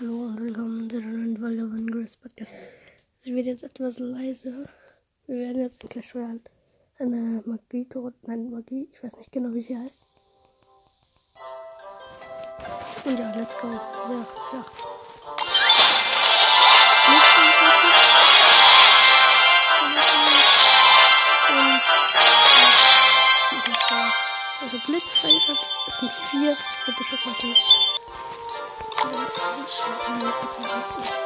Hallo und willkommen zu einer neuen Folge von Grace Podcast. Sie wird jetzt etwas leise. Wir werden jetzt in Clash Royale eine Magie tot, nein, Magie, ich weiß nicht genau, wie sie heißt. Und ja, let's go. Ja, ja. Also Blitzfelder, es sind vier epische Karten. Ja,